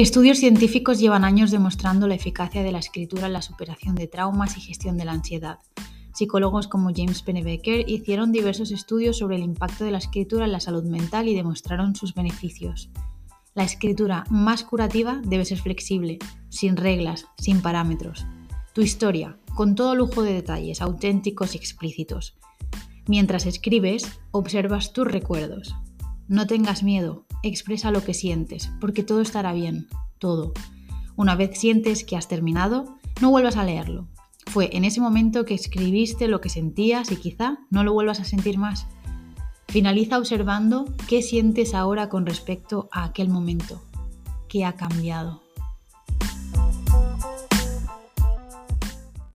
Estudios científicos llevan años demostrando la eficacia de la escritura en la superación de traumas y gestión de la ansiedad. Psicólogos como James Pennebaker hicieron diversos estudios sobre el impacto de la escritura en la salud mental y demostraron sus beneficios. La escritura más curativa debe ser flexible, sin reglas, sin parámetros. Tu historia, con todo lujo de detalles auténticos y explícitos. Mientras escribes, observas tus recuerdos. No tengas miedo, expresa lo que sientes, porque todo estará bien, todo. Una vez sientes que has terminado, no vuelvas a leerlo. Fue en ese momento que escribiste lo que sentías y quizá no lo vuelvas a sentir más. Finaliza observando qué sientes ahora con respecto a aquel momento, qué ha cambiado.